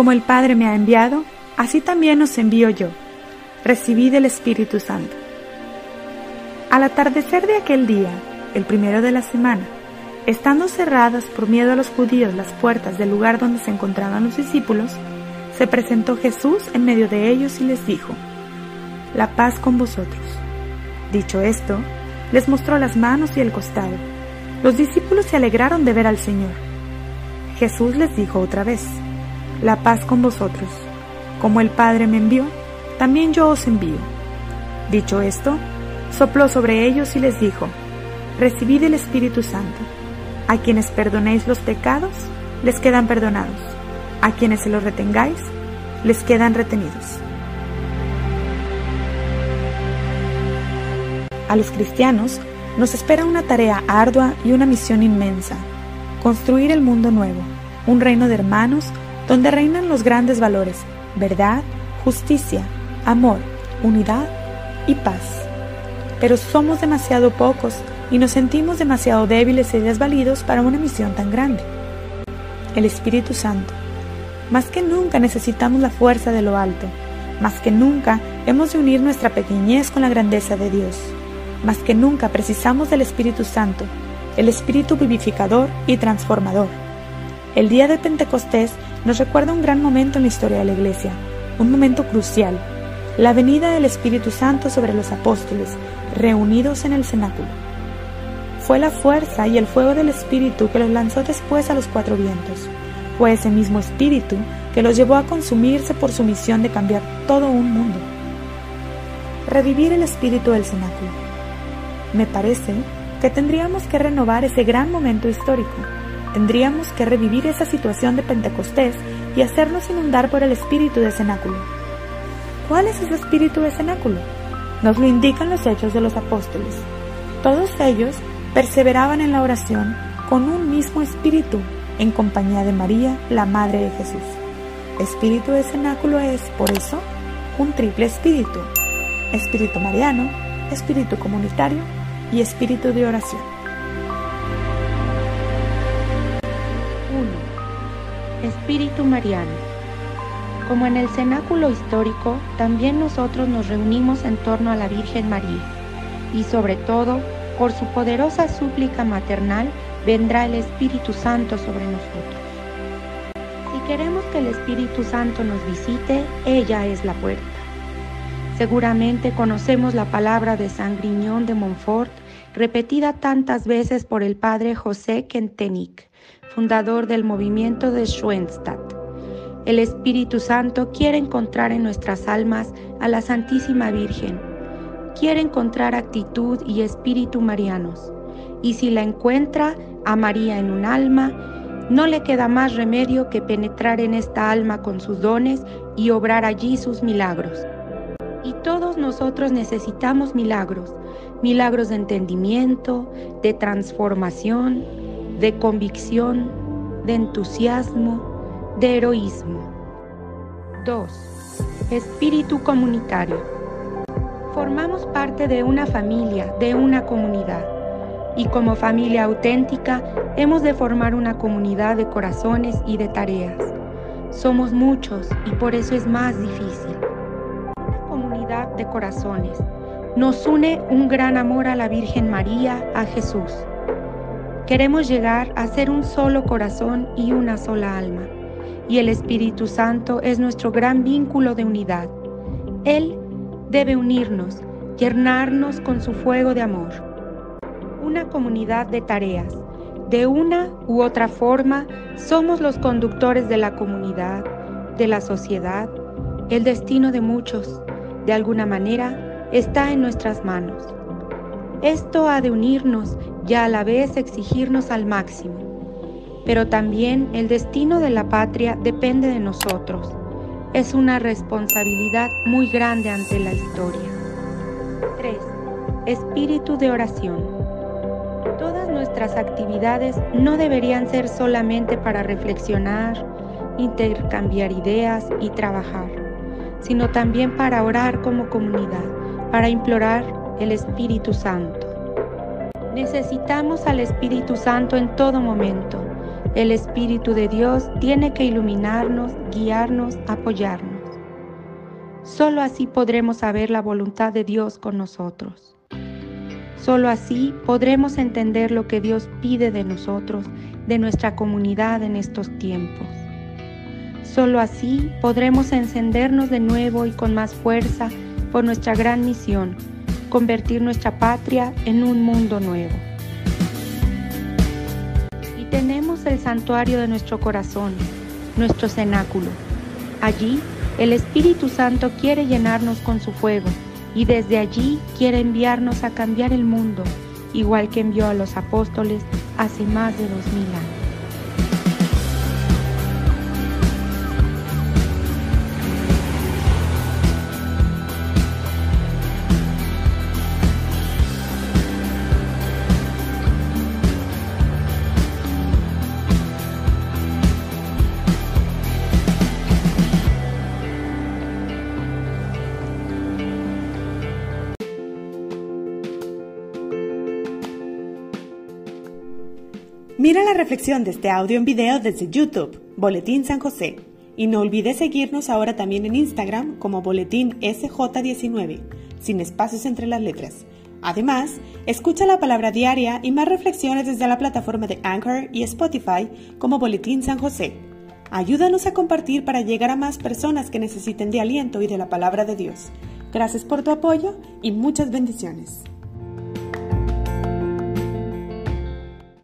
Como el Padre me ha enviado, así también os envío yo. Recibid el Espíritu Santo. Al atardecer de aquel día, el primero de la semana, estando cerradas por miedo a los judíos las puertas del lugar donde se encontraban los discípulos, se presentó Jesús en medio de ellos y les dijo, La paz con vosotros. Dicho esto, les mostró las manos y el costado. Los discípulos se alegraron de ver al Señor. Jesús les dijo otra vez, La paz con vosotros. Como el Padre me envió, también yo os envío. Dicho esto, sopló sobre ellos y les dijo, Recibid el Espíritu Santo. A quienes perdonéis los pecados, les quedan perdonados. A quienes se los retengáis, les quedan retenidos. A los cristianos nos espera una tarea ardua y una misión inmensa, construir el mundo nuevo, un reino de hermanos donde reinan los grandes valores, verdad, justicia, amor, unidad y paz. Pero somos demasiado pocos y nos sentimos demasiado débiles y desvalidos para una misión tan grande. El Espíritu Santo. Más que nunca necesitamos la fuerza de lo alto. Más que nunca hemos de unir nuestra pequeñez con la grandeza de Dios. Más que nunca precisamos del Espíritu Santo, el Espíritu vivificador y transformador. El día de Pentecostés nos recuerda un gran momento en la historia de la Iglesia, un momento crucial, la venida del Espíritu Santo sobre los apóstoles, reunidos en el cenáculo. Fue la fuerza y el fuego del Espíritu que los lanzó después a los cuatro vientos. Fue ese mismo Espíritu que los llevó a consumirse por su misión de cambiar todo un mundo. Revivir el espíritu del cenáculo. Me parece que tendríamos que renovar ese gran momento histórico. Tendríamos que revivir esa situación de Pentecostés y hacernos inundar por el espíritu de cenáculo. ¿Cuál es ese espíritu de cenáculo? Nos lo indican los hechos de los apóstoles. Todos ellos perseveraban en la oración con un mismo espíritu, en compañía de María, la Madre de Jesús. Espíritu de cenáculo es, por eso, un triple espíritu. Espíritu mariano, espíritu comunitario y espíritu de oración. 1. Espíritu mariano. Como en el cenáculo histórico, también nosotros nos reunimos en torno a la Virgen María y sobre todo por su poderosa súplica maternal vendrá el Espíritu Santo sobre nosotros. Si queremos que el Espíritu Santo nos visite, ella es la puerta. Seguramente conocemos la palabra de San Griñón de Montfort, repetida tantas veces por el padre José Kentenich, fundador del movimiento de Schoenstatt. El Espíritu Santo quiere encontrar en nuestras almas a la Santísima Virgen quiere encontrar actitud y espíritu marianos, y si la encuentra a María en un alma, no le queda más remedio que penetrar en esta alma con sus dones y obrar allí sus milagros. Y todos nosotros necesitamos milagros, milagros de entendimiento, de transformación, de convicción, de entusiasmo, de heroísmo. 2. Espíritu comunitario. Formamos parte de una familia, de una comunidad. Y como familia auténtica hemos de formar una comunidad de corazones y de tareas. Somos muchos y por eso es más difícil. Una comunidad de corazones. Nos une un gran amor a la Virgen María, a Jesús. Queremos llegar a ser un solo corazón y una sola alma. Y el Espíritu Santo es nuestro gran vínculo de unidad. Él debe unirnos, llenarnos con su fuego de amor. Una comunidad de tareas. De una u otra forma, somos los conductores de la comunidad, de la sociedad. El destino de muchos, de alguna manera, está en nuestras manos. Esto ha de unirnos y a la vez exigirnos al máximo. Pero también el destino de la patria depende de nosotros es una responsabilidad muy grande ante la historia. 3. Espíritu de oración. Todas nuestras actividades no deberían ser solamente para reflexionar, intercambiar ideas y trabajar, sino también para orar como comunidad, para implorar el Espíritu Santo. Necesitamos al Espíritu Santo en todo momento, El Espíritu de Dios tiene que iluminarnos, guiarnos, apoyarnos. Solo así podremos saber la voluntad de Dios con nosotros. Solo así podremos entender lo que Dios pide de nosotros, de nuestra comunidad en estos tiempos. Solo así podremos encendernos de nuevo y con más fuerza por nuestra gran misión, convertir nuestra patria en un mundo nuevo. Y tenemos el santuario de nuestro corazón, nuestro cenáculo. Allí el Espíritu Santo quiere llenarnos con su fuego y desde allí quiere enviarnos a cambiar el mundo, igual que envió a los apóstoles hace más de dos mil años. Mira la reflexión de este audio en video desde YouTube, Boletín San José. Y no olvides seguirnos ahora también en Instagram como Boletín SJ19, sin espacios entre las letras. Además, escucha la palabra diaria y más reflexiones desde la plataforma de Anchor y Spotify como Boletín San José. Ayúdanos a compartir para llegar a más personas que necesiten de aliento y de la palabra de Dios. Gracias por tu apoyo y muchas bendiciones.